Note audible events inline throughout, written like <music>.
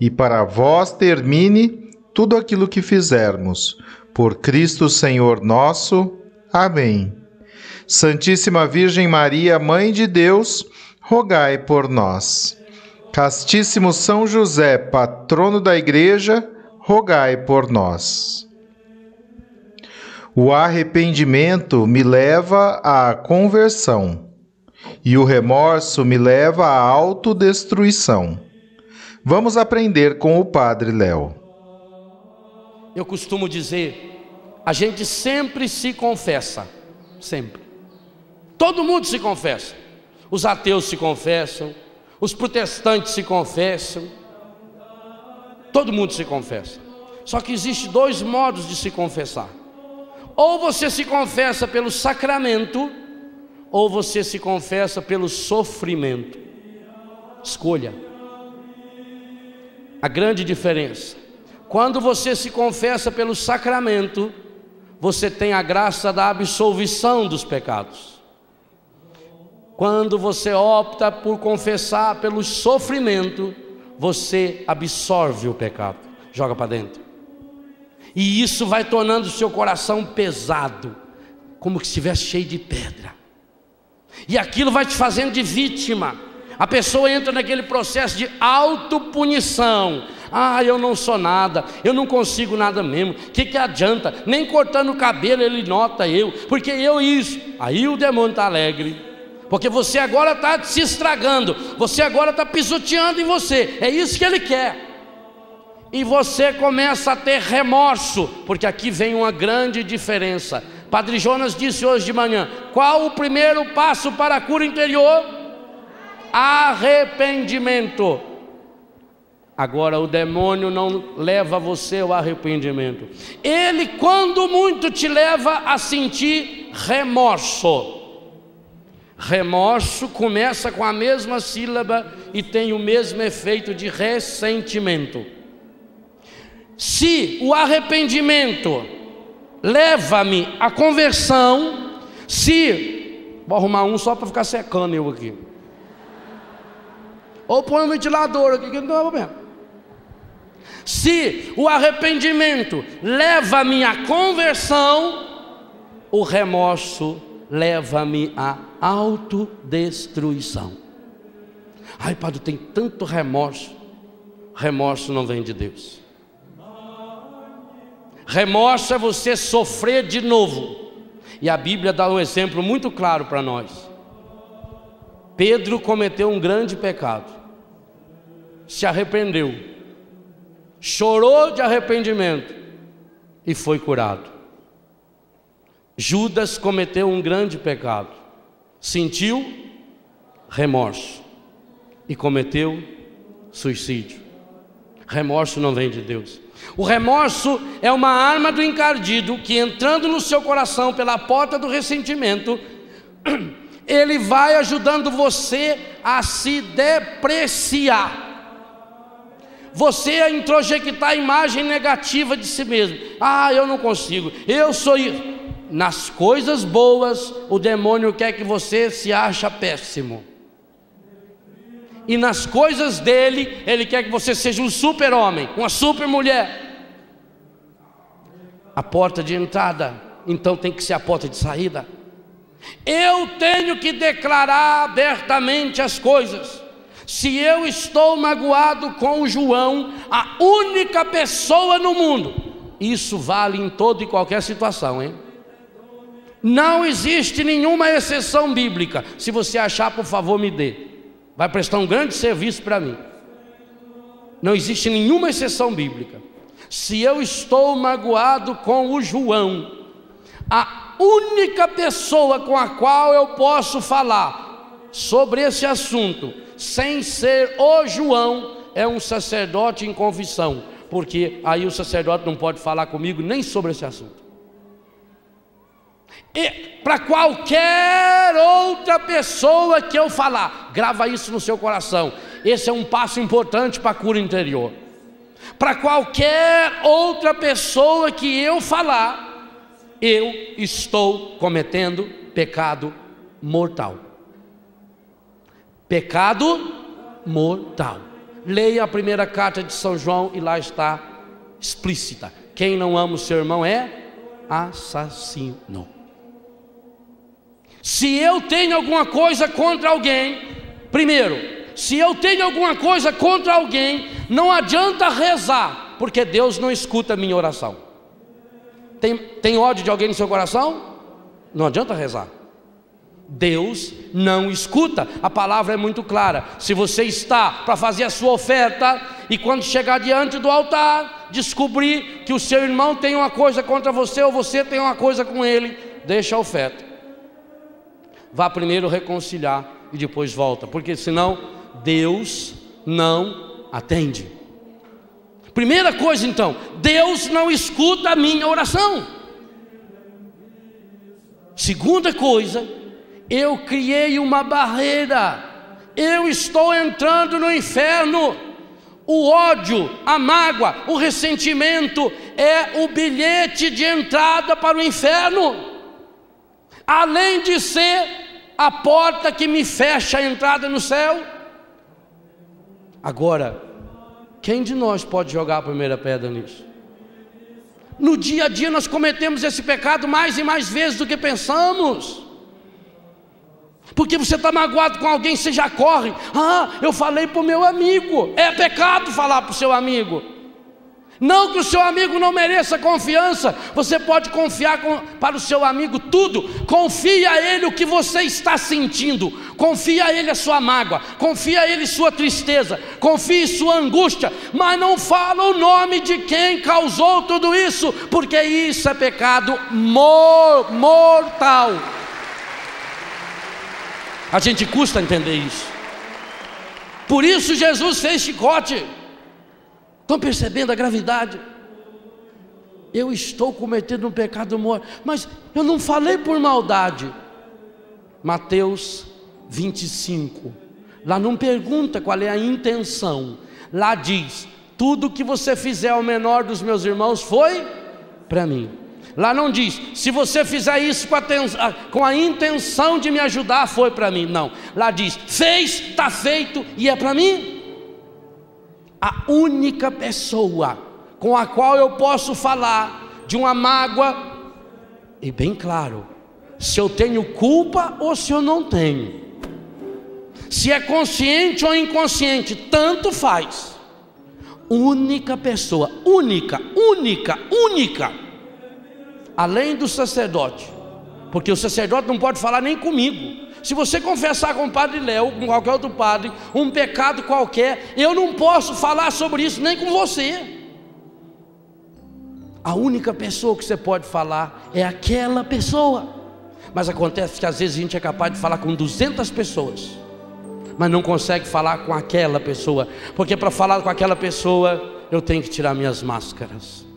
e para vós termine tudo aquilo que fizermos. Por Cristo Senhor nosso. Amém. Santíssima Virgem Maria, Mãe de Deus, rogai por nós. Castíssimo São José, patrono da Igreja, rogai por nós. O arrependimento me leva à conversão, e o remorso me leva à autodestruição. Vamos aprender com o Padre Léo. Eu costumo dizer, a gente sempre se confessa, sempre. Todo mundo se confessa. Os ateus se confessam, os protestantes se confessam, todo mundo se confessa. Só que existe dois modos de se confessar. Ou você se confessa pelo sacramento, ou você se confessa pelo sofrimento. Escolha a grande diferença. Quando você se confessa pelo sacramento, você tem a graça da absolvição dos pecados. Quando você opta por confessar pelo sofrimento, você absorve o pecado, joga para dentro. E isso vai tornando o seu coração pesado, como que estivesse cheio de pedra. E aquilo vai te fazendo de vítima a pessoa entra naquele processo de autopunição. Ah, eu não sou nada, eu não consigo nada mesmo. O que, que adianta? Nem cortando o cabelo ele nota eu, porque eu isso. Aí o demônio está alegre. Porque você agora está se estragando, você agora está pisoteando em você. É isso que ele quer. E você começa a ter remorso, porque aqui vem uma grande diferença. Padre Jonas disse hoje de manhã: qual o primeiro passo para a cura interior? Arrependimento. Agora, o demônio não leva você ao arrependimento. Ele, quando muito, te leva a sentir remorso. Remorso começa com a mesma sílaba e tem o mesmo efeito de ressentimento. Se o arrependimento leva-me à conversão, se. Vou arrumar um só para ficar secando eu aqui. Ou põe um ventilador aqui que não tem problema. Se o arrependimento leva-me à conversão, o remorso leva-me à autodestruição. Ai, Padre, tem tanto remorso. Remorso não vem de Deus. Remorso é você sofrer de novo. E a Bíblia dá um exemplo muito claro para nós. Pedro cometeu um grande pecado se arrependeu, chorou de arrependimento e foi curado. Judas cometeu um grande pecado, sentiu remorso e cometeu suicídio. Remorso não vem de Deus. O remorso é uma arma do encardido que, entrando no seu coração pela porta do ressentimento, <clears throat> ele vai ajudando você a se depreciar você a introjectar a imagem negativa de si mesmo. Ah, eu não consigo, eu sou. Nas coisas boas, o demônio quer que você se acha péssimo. E nas coisas dele, ele quer que você seja um super-homem, uma super-mulher. A porta de entrada, então tem que ser a porta de saída. Eu tenho que declarar abertamente as coisas. Se eu estou magoado com João, a única pessoa no mundo Isso vale em toda e qualquer situação, hein? Não existe nenhuma exceção bíblica. Se você achar, por favor, me dê. Vai prestar um grande serviço para mim. Não existe nenhuma exceção bíblica. Se eu estou magoado com o João, a única pessoa com a qual eu posso falar sobre esse assunto, sem ser o João, é um sacerdote em confissão, porque aí o sacerdote não pode falar comigo nem sobre esse assunto. E para qualquer outra pessoa que eu falar, grava isso no seu coração. Esse é um passo importante para a cura interior. Para qualquer outra pessoa que eu falar, eu estou cometendo pecado mortal. Pecado mortal. Leia a primeira carta de São João e lá está explícita. Quem não ama o seu irmão é assassino. Se eu tenho alguma coisa contra alguém, primeiro, se eu tenho alguma coisa contra alguém, não adianta rezar, porque Deus não escuta a minha oração. Tem, tem ódio de alguém no seu coração? Não adianta rezar. Deus não escuta. A palavra é muito clara. Se você está para fazer a sua oferta e quando chegar diante do altar, descobrir que o seu irmão tem uma coisa contra você ou você tem uma coisa com ele, deixa a oferta. Vá primeiro reconciliar e depois volta, porque senão Deus não atende. Primeira coisa então, Deus não escuta a minha oração. Segunda coisa, eu criei uma barreira, eu estou entrando no inferno. O ódio, a mágoa, o ressentimento é o bilhete de entrada para o inferno, além de ser a porta que me fecha a entrada no céu. Agora, quem de nós pode jogar a primeira pedra nisso? No dia a dia nós cometemos esse pecado mais e mais vezes do que pensamos. Porque você está magoado com alguém, você já corre. Ah, eu falei para o meu amigo. É pecado falar para o seu amigo. Não que o seu amigo não mereça confiança, você pode confiar com, para o seu amigo tudo. Confia a ele o que você está sentindo, confia a ele a sua mágoa, confia a ele sua tristeza, confie sua angústia, mas não fala o nome de quem causou tudo isso, porque isso é pecado mor mortal. A gente custa entender isso. Por isso Jesus fez chicote. Estão percebendo a gravidade? Eu estou cometendo um pecado morto, mas eu não falei por maldade. Mateus 25. Lá não pergunta qual é a intenção. Lá diz: tudo que você fizer ao menor dos meus irmãos foi para mim. Lá não diz, se você fizer isso com a, com a intenção de me ajudar, foi para mim. Não. Lá diz, fez, está feito e é para mim. A única pessoa com a qual eu posso falar de uma mágoa, e bem claro, se eu tenho culpa ou se eu não tenho. Se é consciente ou inconsciente, tanto faz. Única pessoa, única, única, única além do sacerdote, porque o sacerdote não pode falar nem comigo. Se você confessar com o padre Léo, com qualquer outro padre, um pecado qualquer, eu não posso falar sobre isso nem com você. A única pessoa que você pode falar é aquela pessoa. Mas acontece que às vezes a gente é capaz de falar com 200 pessoas, mas não consegue falar com aquela pessoa, porque para falar com aquela pessoa eu tenho que tirar minhas máscaras.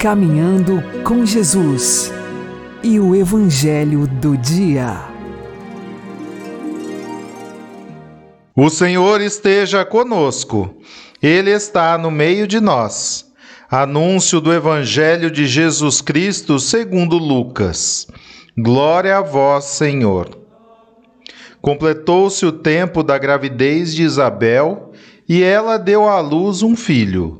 Caminhando com Jesus e o Evangelho do Dia. O Senhor esteja conosco, Ele está no meio de nós. Anúncio do Evangelho de Jesus Cristo segundo Lucas. Glória a vós, Senhor. Completou-se o tempo da gravidez de Isabel e ela deu à luz um filho.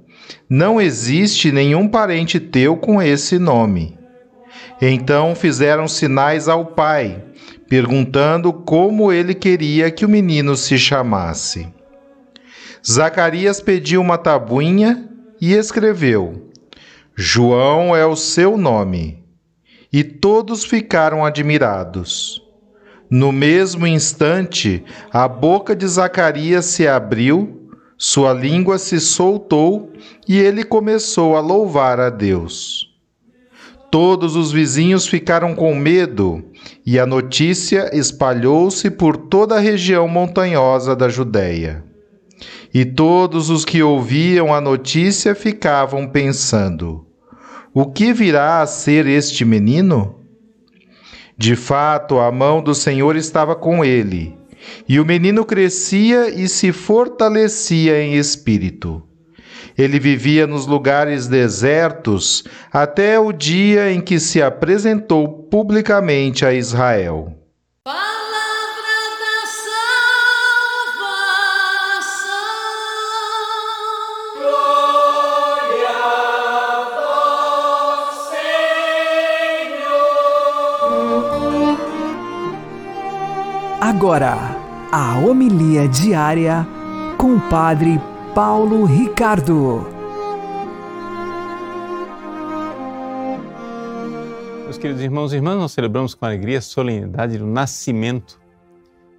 Não existe nenhum parente teu com esse nome. Então fizeram sinais ao pai, perguntando como ele queria que o menino se chamasse. Zacarias pediu uma tabuinha e escreveu: João é o seu nome. E todos ficaram admirados. No mesmo instante, a boca de Zacarias se abriu, sua língua se soltou e ele começou a louvar a Deus. Todos os vizinhos ficaram com medo e a notícia espalhou-se por toda a região montanhosa da Judéia. E todos os que ouviam a notícia ficavam pensando: o que virá a ser este menino? De fato, a mão do Senhor estava com ele, e o menino crescia e se fortalecia em espírito. Ele vivia nos lugares desertos até o dia em que se apresentou publicamente a Israel. Agora, a homilia diária com o Padre Paulo Ricardo. Meus queridos irmãos e irmãs, nós celebramos com alegria a solenidade do nascimento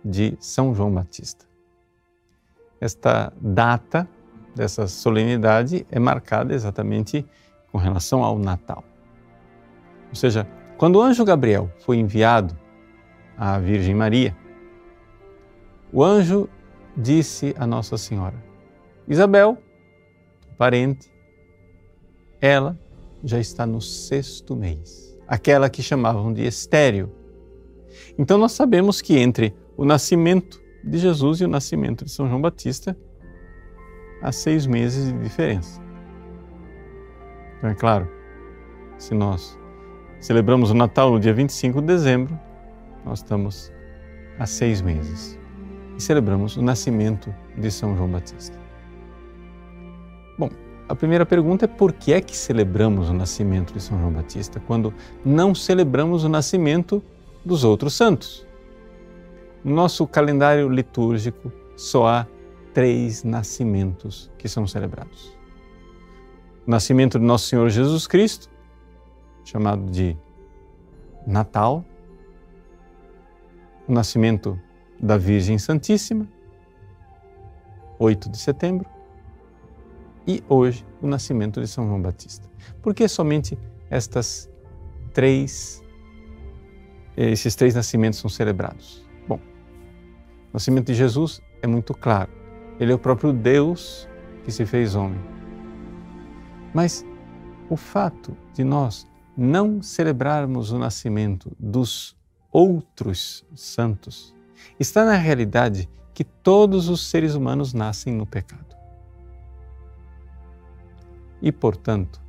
de São João Batista. Esta data dessa solenidade é marcada exatamente com relação ao Natal. Ou seja, quando o anjo Gabriel foi enviado à Virgem Maria, o anjo disse a Nossa Senhora: Isabel, parente, ela já está no sexto mês, aquela que chamavam de estéreo. Então nós sabemos que entre o nascimento de Jesus e o nascimento de São João Batista há seis meses de diferença. Então é claro, se nós celebramos o Natal no dia 25 de dezembro, nós estamos há seis meses e celebramos o nascimento de São João Batista. Bom, a primeira pergunta é por que é que celebramos o nascimento de São João Batista quando não celebramos o nascimento dos outros santos? No nosso calendário litúrgico só há três nascimentos que são celebrados. O nascimento de Nosso Senhor Jesus Cristo, chamado de Natal, o nascimento da Virgem Santíssima, 8 de setembro, e hoje o nascimento de São João Batista. Por que somente estas três, esses três nascimentos são celebrados? Bom, o nascimento de Jesus é muito claro. Ele é o próprio Deus que se fez homem. Mas o fato de nós não celebrarmos o nascimento dos outros santos está na realidade que todos os seres humanos nascem no pecado. E, portanto,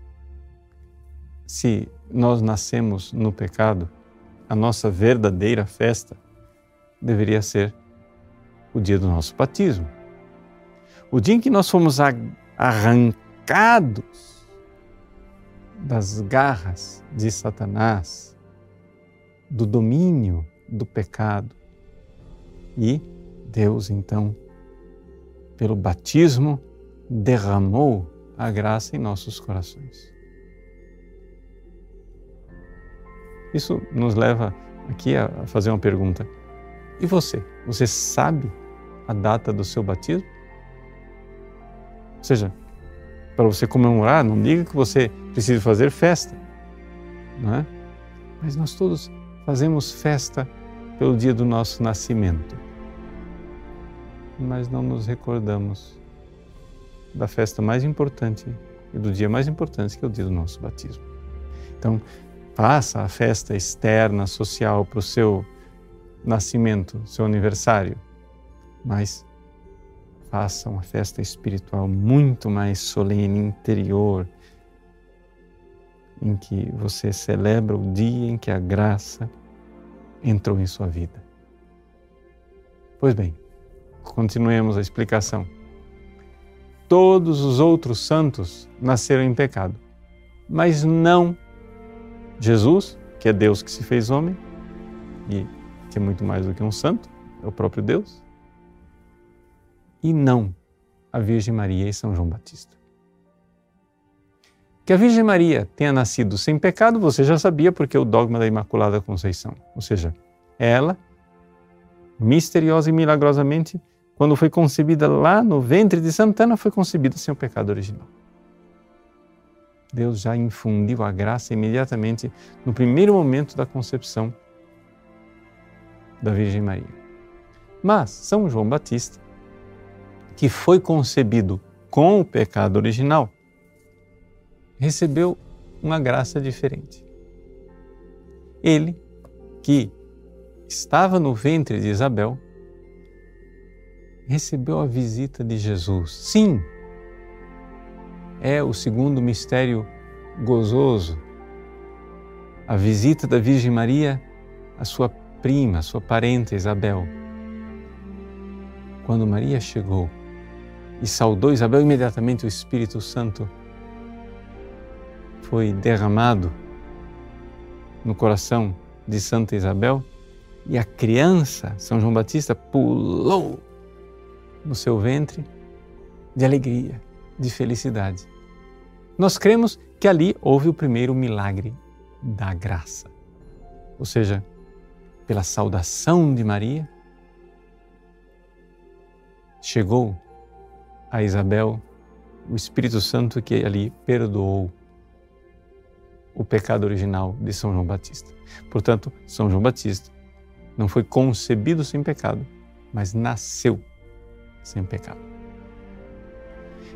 se nós nascemos no pecado, a nossa verdadeira festa deveria ser o dia do nosso batismo. O dia em que nós fomos arrancados das garras de Satanás, do domínio do pecado, e Deus, então, pelo batismo, derramou a graça em nossos corações. Isso nos leva aqui a fazer uma pergunta. E você? Você sabe a data do seu batismo? Ou seja, para você comemorar, não diga que você precisa fazer festa, não é? Mas nós todos fazemos festa pelo dia do nosso nascimento, mas não nos recordamos da festa mais importante e do dia mais importante, que é o dia do nosso batismo. Então, faça a festa externa, social, para o seu nascimento, seu aniversário, mas faça uma festa espiritual muito mais solene, interior, em que você celebra o dia em que a graça entrou em sua vida. Pois bem, continuemos a explicação. Todos os outros santos nasceram em pecado, mas não Jesus, que é Deus que se fez homem e que é muito mais do que um santo, é o próprio Deus, e não a Virgem Maria e São João Batista. Que a Virgem Maria tenha nascido sem pecado, você já sabia porque o dogma da Imaculada Conceição. Ou seja, ela, misteriosa e milagrosamente, quando foi concebida lá no ventre de Santana, foi concebida sem o pecado original. Deus já infundiu a graça imediatamente no primeiro momento da concepção da Virgem Maria. Mas São João Batista, que foi concebido com o pecado original, recebeu uma graça diferente. Ele, que estava no ventre de Isabel, recebeu a visita de Jesus. Sim, é o segundo mistério gozoso, a visita da Virgem Maria à sua prima, à sua parente Isabel. Quando Maria chegou e saudou Isabel, imediatamente o Espírito Santo foi derramado no coração de Santa Isabel e a criança, São João Batista, pulou no seu ventre de alegria, de felicidade. Nós cremos que ali houve o primeiro milagre da graça. Ou seja, pela saudação de Maria, chegou a Isabel o Espírito Santo que ali perdoou o pecado original de São João Batista. Portanto, São João Batista não foi concebido sem pecado, mas nasceu sem pecado.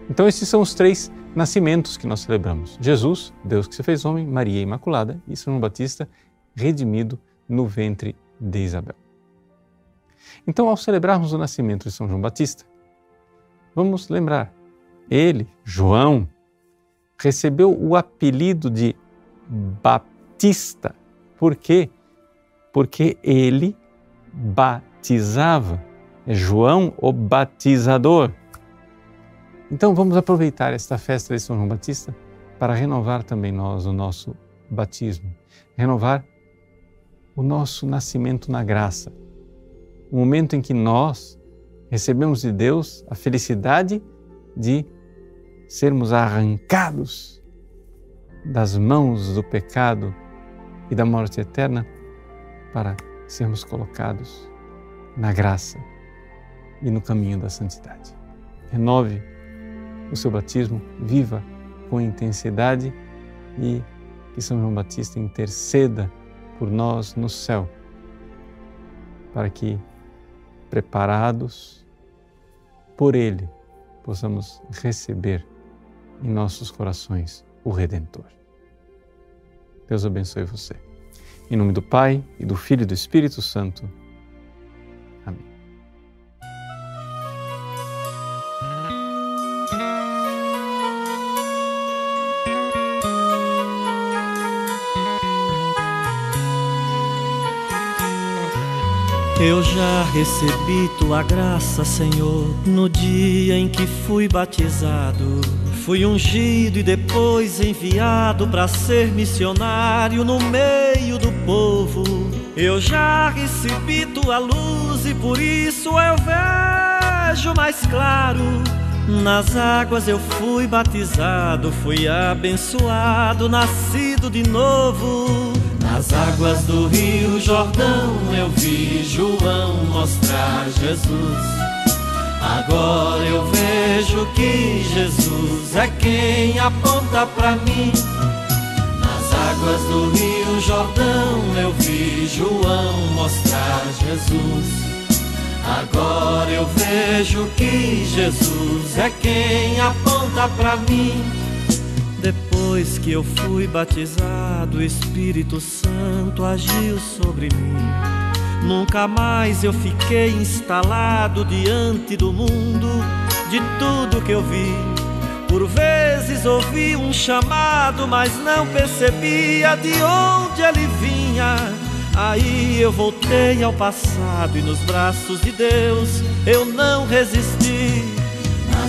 Então, esses são os três nascimentos que nós celebramos: Jesus, Deus que se fez homem, Maria Imaculada e São João Batista, redimido no ventre de Isabel. Então, ao celebrarmos o nascimento de São João Batista, vamos lembrar, ele, João, recebeu o apelido de Batista. Por quê? Porque ele batizava. É João o batizador. Então vamos aproveitar esta festa de São João Batista para renovar também nós o nosso batismo, renovar o nosso nascimento na graça. O momento em que nós recebemos de Deus a felicidade de sermos arrancados das mãos do pecado e da morte eterna para sermos colocados na graça e no caminho da santidade. Renove o seu batismo, viva com intensidade e que São João Batista interceda por nós no céu, para que, preparados por Ele, possamos receber em nossos corações o Redentor. Deus abençoe você. Em nome do Pai, e do Filho e do Espírito Santo. Eu já recebi tua graça, Senhor, no dia em que fui batizado. Fui ungido e depois enviado para ser missionário no meio do povo. Eu já recebi tua luz e por isso eu vejo mais claro. Nas águas eu fui batizado, fui abençoado, nascido de novo. Nas águas do Rio Jordão eu vi João mostrar Jesus. Agora eu vejo que Jesus é quem aponta para mim. Nas águas do Rio Jordão eu vi João mostrar Jesus. Agora eu vejo que Jesus é quem aponta para mim. Depois que eu fui batizado, o Espírito Santo agiu sobre mim. Nunca mais eu fiquei instalado diante do mundo, de tudo que eu vi. Por vezes ouvi um chamado, mas não percebia de onde ele vinha. Aí eu voltei ao passado e nos braços de Deus eu não resisti.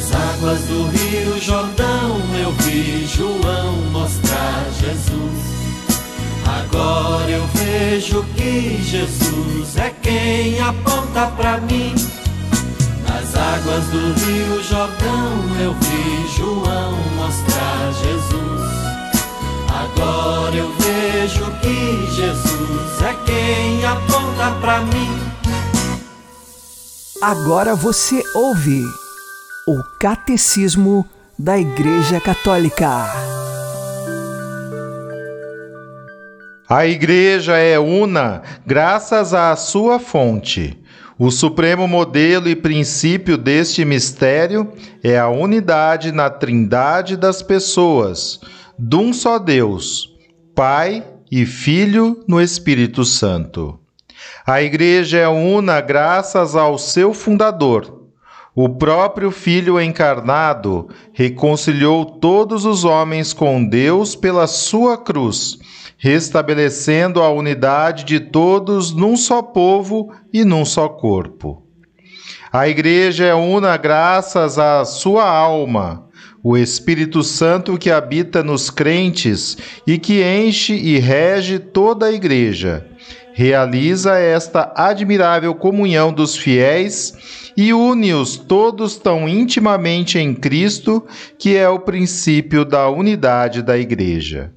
Nas águas do Rio Jordão eu vi João mostrar Jesus. Agora eu vejo que Jesus é quem aponta para mim. Nas águas do Rio Jordão eu vi João mostrar Jesus. Agora eu vejo que Jesus é quem aponta para mim. Agora você ouve o Catecismo da Igreja Católica. A Igreja é una graças à sua fonte. O supremo modelo e princípio deste mistério é a unidade na trindade das pessoas de um só Deus, Pai e Filho no Espírito Santo. A Igreja é una graças ao seu fundador. O próprio Filho encarnado reconciliou todos os homens com Deus pela sua cruz, restabelecendo a unidade de todos num só povo e num só corpo. A Igreja é una graças à sua alma o Espírito Santo que habita nos crentes e que enche e rege toda a Igreja. Realiza esta admirável comunhão dos fiéis e une-os todos tão intimamente em Cristo, que é o princípio da unidade da Igreja.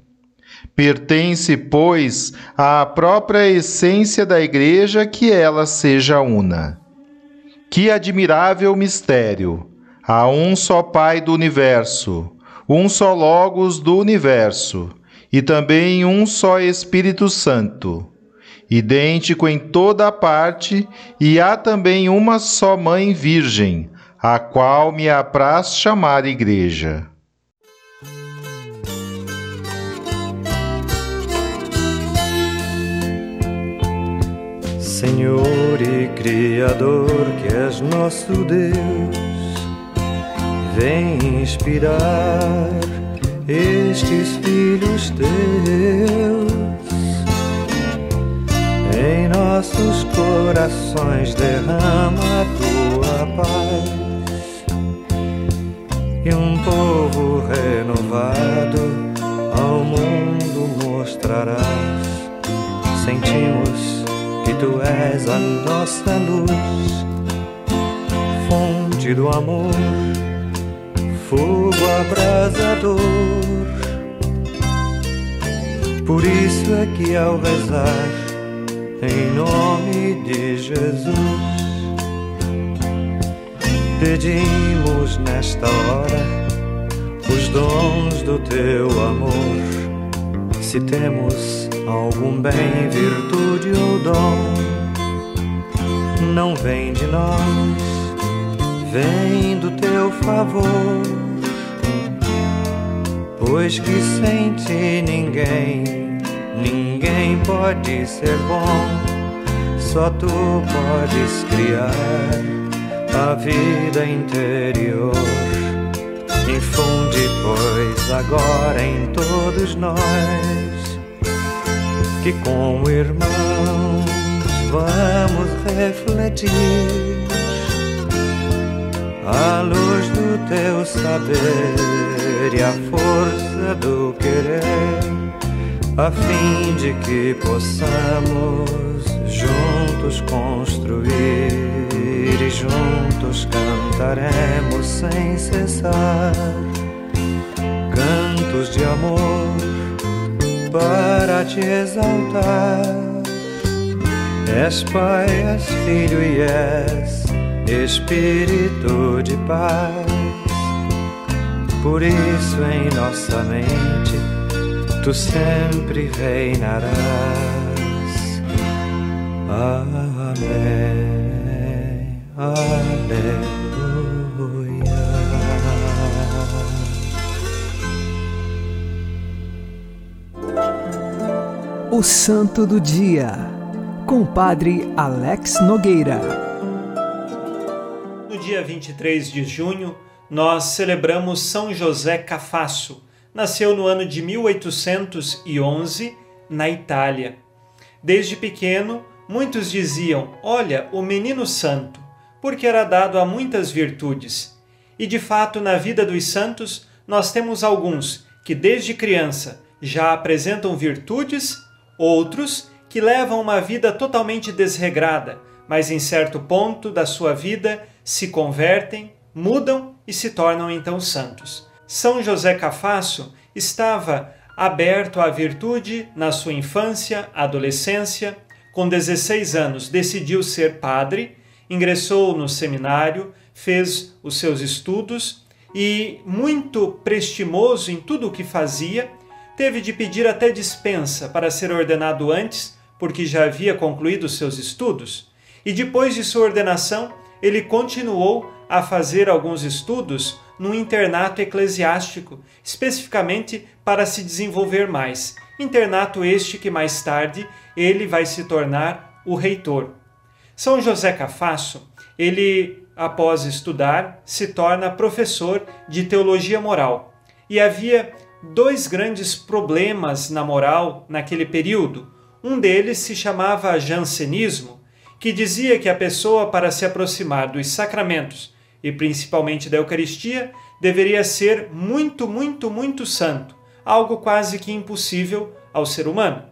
Pertence, pois, à própria essência da Igreja que ela seja una. Que admirável mistério! Há um só Pai do universo, um só Logos do universo, e também um só Espírito Santo, idêntico em toda a parte, e há também uma só Mãe Virgem, a qual me apraz chamar Igreja. Senhor e Criador, que és nosso Deus vem inspirar estes filhos teus. Em nossos corações derrama a tua paz e um povo renovado ao mundo mostrarás. Sentimos que tu és a nossa luz, fonte do amor fogo abrasador. Por isso é que ao rezar em nome de Jesus, pedimos nesta hora os dons do teu amor. Se temos algum bem, virtude ou dom, não vem de nós, vem do teu favor Pois que sem ti ninguém, ninguém pode ser bom, só tu podes criar a vida interior. Infunde, pois, agora em todos nós, que como irmãos vamos refletir a luz do teu saber e a força do querer, a fim de que possamos juntos construir e juntos cantaremos sem cessar cantos de amor para te exaltar. És Pai, és Filho e és Espírito de paz. Por isso em nossa mente tu sempre reinarás. Amém. Aleluia. O Santo do Dia, com o Padre Alex Nogueira. No dia 23 de junho, nós celebramos São José Cafasso. Nasceu no ano de 1811 na Itália. Desde pequeno, muitos diziam: Olha, o menino santo, porque era dado a muitas virtudes. E de fato, na vida dos santos, nós temos alguns que desde criança já apresentam virtudes outros que levam uma vida totalmente desregrada, mas em certo ponto da sua vida se convertem, mudam e se tornam então santos. São José Cafasso estava aberto à virtude na sua infância, adolescência. Com 16 anos, decidiu ser padre, ingressou no seminário, fez os seus estudos e, muito prestimoso em tudo o que fazia, teve de pedir até dispensa para ser ordenado antes, porque já havia concluído seus estudos, e depois de sua ordenação, ele continuou a fazer alguns estudos no internato eclesiástico, especificamente para se desenvolver mais. Internato este que mais tarde ele vai se tornar o reitor. São José Cafasso, ele, após estudar, se torna professor de teologia moral. E havia dois grandes problemas na moral naquele período. Um deles se chamava jansenismo, que dizia que a pessoa, para se aproximar dos sacramentos e principalmente da Eucaristia, deveria ser muito, muito, muito santo, algo quase que impossível ao ser humano.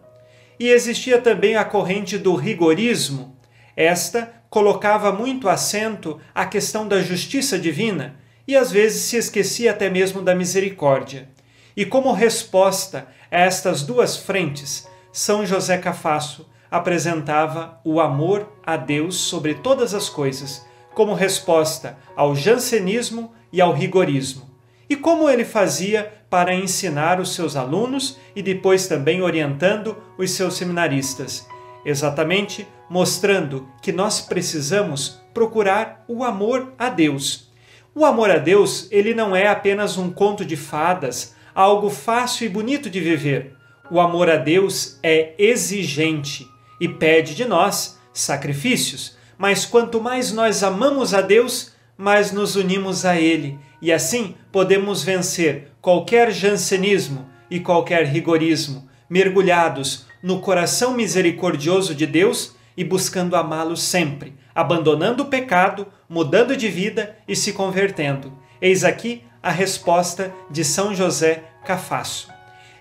E existia também a corrente do rigorismo. Esta colocava muito acento à questão da justiça divina e às vezes se esquecia até mesmo da misericórdia. E como resposta a estas duas frentes, São José Cafasso apresentava o amor a Deus sobre todas as coisas, como resposta ao jansenismo e ao rigorismo. E como ele fazia para ensinar os seus alunos e depois também orientando os seus seminaristas? Exatamente mostrando que nós precisamos procurar o amor a Deus. O amor a Deus, ele não é apenas um conto de fadas, algo fácil e bonito de viver. O amor a Deus é exigente e pede de nós sacrifícios, mas quanto mais nós amamos a Deus, mais nos unimos a Ele e assim podemos vencer qualquer jansenismo e qualquer rigorismo, mergulhados no coração misericordioso de Deus e buscando amá-lo sempre, abandonando o pecado, mudando de vida e se convertendo. Eis aqui a resposta de São José Cafasso.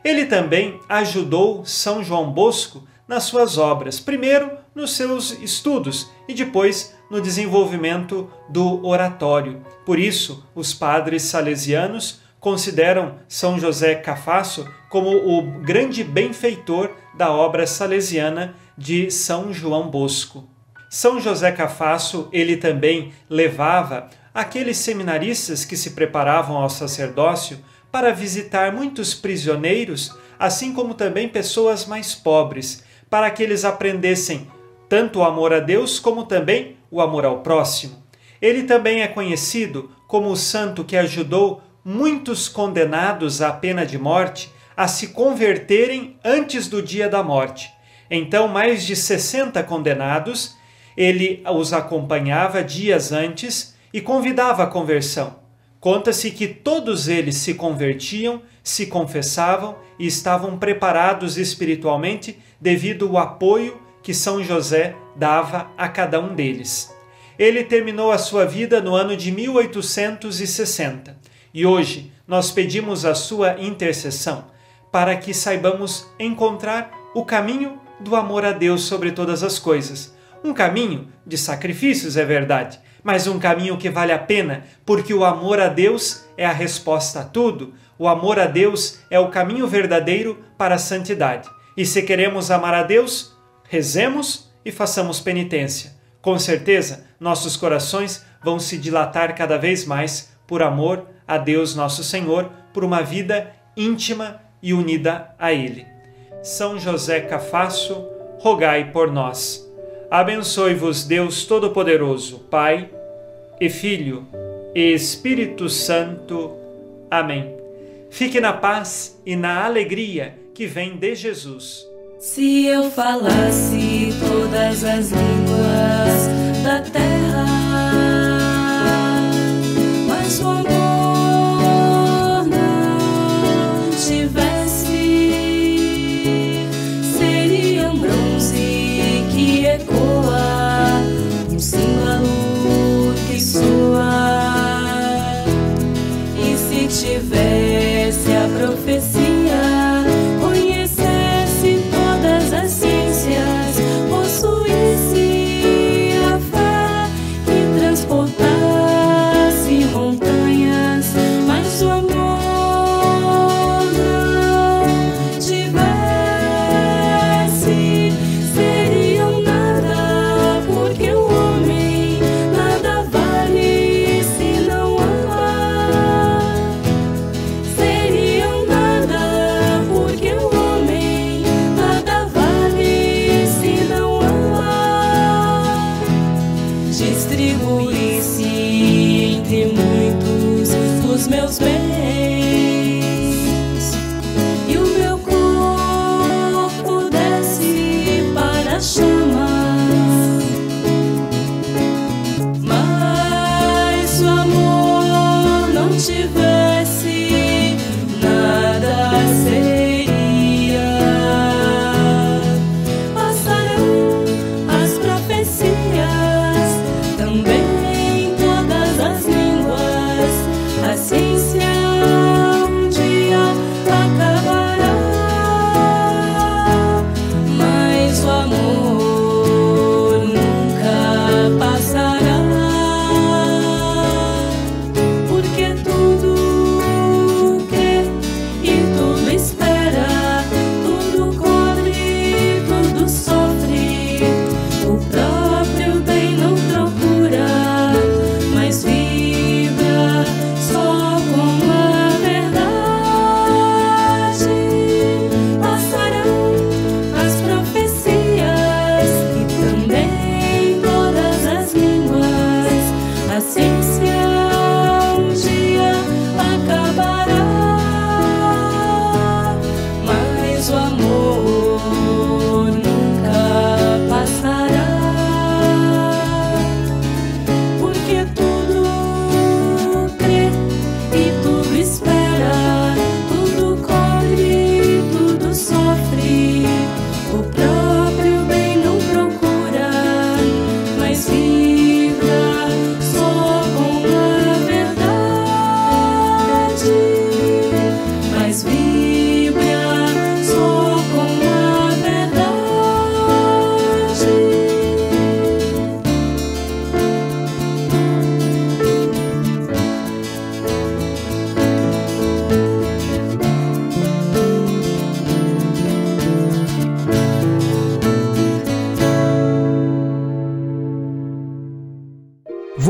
Ele também ajudou São João Bosco nas suas obras, primeiro nos seus estudos e depois no desenvolvimento do oratório. Por isso, os padres salesianos consideram São José Cafasso como o grande benfeitor da obra salesiana de São João Bosco. São José Cafasso, ele também levava aqueles seminaristas que se preparavam ao sacerdócio para visitar muitos prisioneiros, assim como também pessoas mais pobres, para que eles aprendessem tanto o amor a Deus como também o amor ao próximo. Ele também é conhecido como o santo que ajudou muitos condenados à pena de morte a se converterem antes do dia da morte. Então, mais de 60 condenados, ele os acompanhava dias antes e convidava à conversão. Conta-se que todos eles se convertiam, se confessavam e estavam preparados espiritualmente devido ao apoio que São José dava a cada um deles. Ele terminou a sua vida no ano de 1860 e hoje nós pedimos a sua intercessão para que saibamos encontrar o caminho do amor a Deus sobre todas as coisas. Um caminho de sacrifícios, é verdade, mas um caminho que vale a pena, porque o amor a Deus é a resposta a tudo. O amor a Deus é o caminho verdadeiro para a santidade. E se queremos amar a Deus, rezemos e façamos penitência. Com certeza, nossos corações vão se dilatar cada vez mais por amor a Deus nosso Senhor, por uma vida íntima e unida a Ele. São José Cafasso, rogai por nós. Abençoe-vos Deus Todo-Poderoso, Pai e Filho e Espírito Santo. Amém. Fique na paz e na alegria que vem de Jesus. Se eu falasse todas as línguas da terra,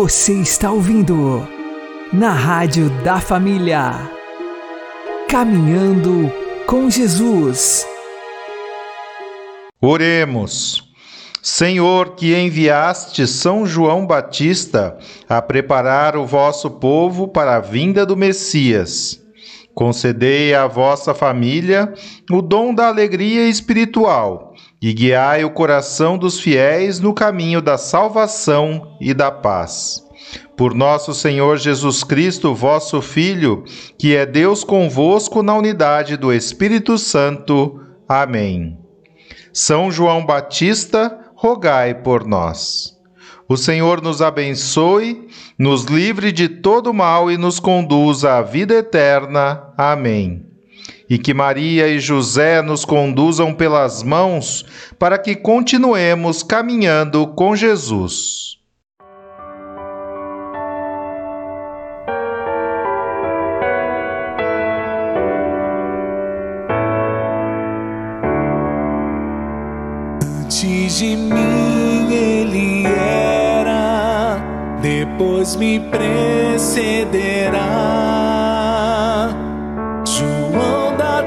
Você está ouvindo na Rádio da Família. Caminhando com Jesus. Oremos. Senhor, que enviaste São João Batista a preparar o vosso povo para a vinda do Messias, concedei à vossa família o dom da alegria espiritual e guiai o coração dos fiéis no caminho da salvação e da paz. Por nosso Senhor Jesus Cristo, vosso Filho, que é Deus convosco na unidade do Espírito Santo. Amém. São João Batista, rogai por nós. O Senhor nos abençoe, nos livre de todo mal e nos conduza à vida eterna. Amém e que Maria e José nos conduzam pelas mãos para que continuemos caminhando com Jesus. Antes de mim ele era, depois me precederá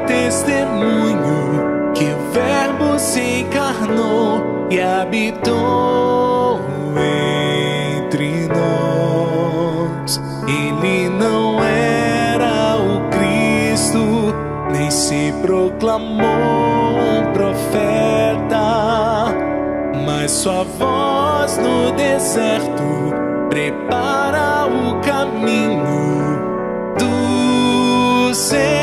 testemunho que o Verbo se encarnou e habitou entre nós. Ele não era o Cristo, nem se proclamou um profeta, mas sua voz no deserto prepara o caminho do Senhor.